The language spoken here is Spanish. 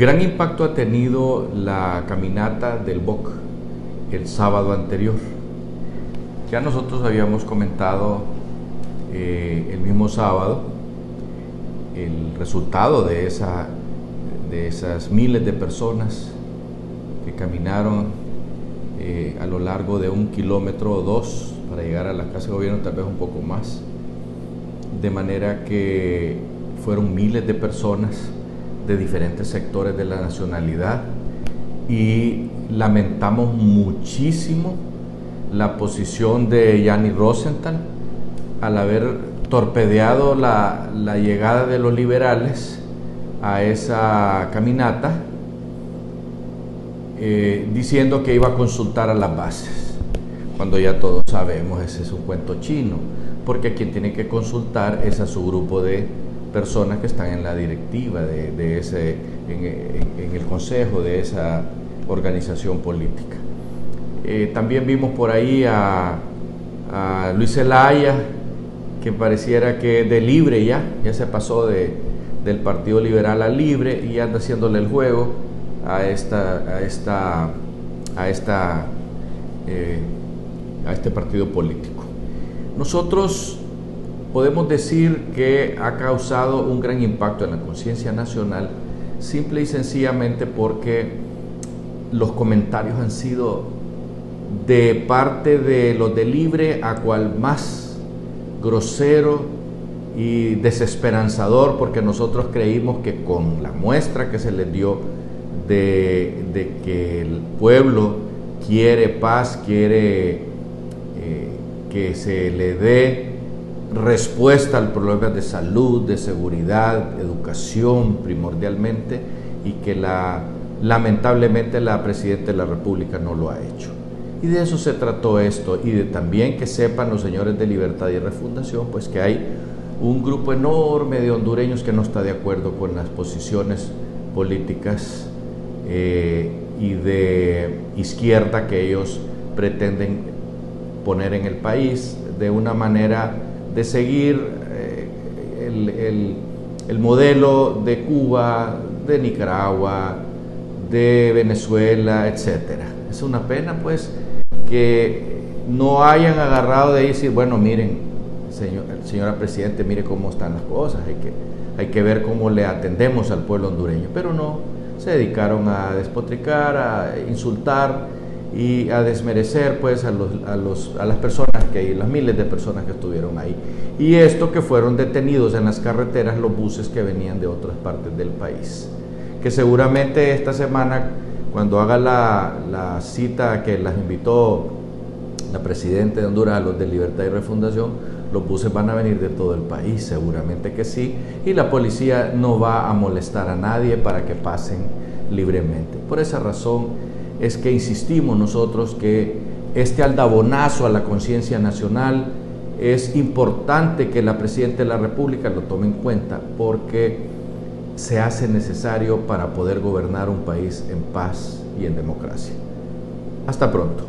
Gran impacto ha tenido la caminata del BOC el sábado anterior. Ya nosotros habíamos comentado eh, el mismo sábado el resultado de, de esas miles de personas que caminaron eh, a lo largo de un kilómetro o dos para llegar a la Casa de Gobierno, tal vez un poco más. De manera que fueron miles de personas de diferentes sectores de la nacionalidad y lamentamos muchísimo la posición de Yanni Rosenthal al haber torpedeado la, llegada de los liberales a esa caminata, eh, diciendo que iba a consultar a las bases, cuando ya todos sabemos ese es un cuento chino, porque quien tiene que consultar es a su grupo de personas que están en la directiva de, ese, en, el consejo de esa organización política. Eh, también vimos por ahí a, a Luis Zelaya, que pareciera que de libre ya, ya se pasó de, del Partido Liberal a libre y anda haciéndole el juego a esta, a esta, a esta, eh, a este partido político. Nosotros podemos decir que ha causado un gran impacto en la conciencia nacional, simple y sencillamente porque los comentarios han sido de parte de los de libre a cual más grosero y desesperanzador porque nosotros creímos que con la muestra que se les dio de, que el pueblo quiere paz, quiere eh, que se le dé respuesta al problema de salud, de seguridad, educación primordialmente, y que la, lamentablemente la Presidenta de la República no lo ha hecho. Y de eso se trató esto, y de también que sepan los señores de Libertad y Refundación, pues que hay un grupo enorme de hondureños que no está de acuerdo con las posiciones políticas eh, y de izquierda que ellos pretenden poner en el país de una manera de seguir eh, el, el modelo de Cuba, de Nicaragua, de Venezuela, etcétera. Es una pena, pues, que no hayan agarrado de decir, bueno, miren, señor, señora Presidente, mire cómo están las cosas, hay que, hay que ver cómo le atendemos al pueblo hondureño, pero no, se dedicaron a despotricar, a insultar y a desmerecer pues a, los, a, los, a las personas que hay, las miles de personas que estuvieron ahí. Y esto que fueron detenidos en las carreteras los buses que venían de otras partes del país, que seguramente esta semana cuando haga la, cita que las invitó la Presidenta de Honduras los de Libertad y Refundación, los buses van a venir de todo el país, seguramente que sí, y la policía no va a molestar a nadie para que pasen libremente. Por esa razón es que insistimos nosotros que este aldabonazo a la conciencia nacional es importante que la Presidenta de la República lo tome en cuenta, porque se hace necesario para poder gobernar un país en paz y en democracia. Hasta pronto.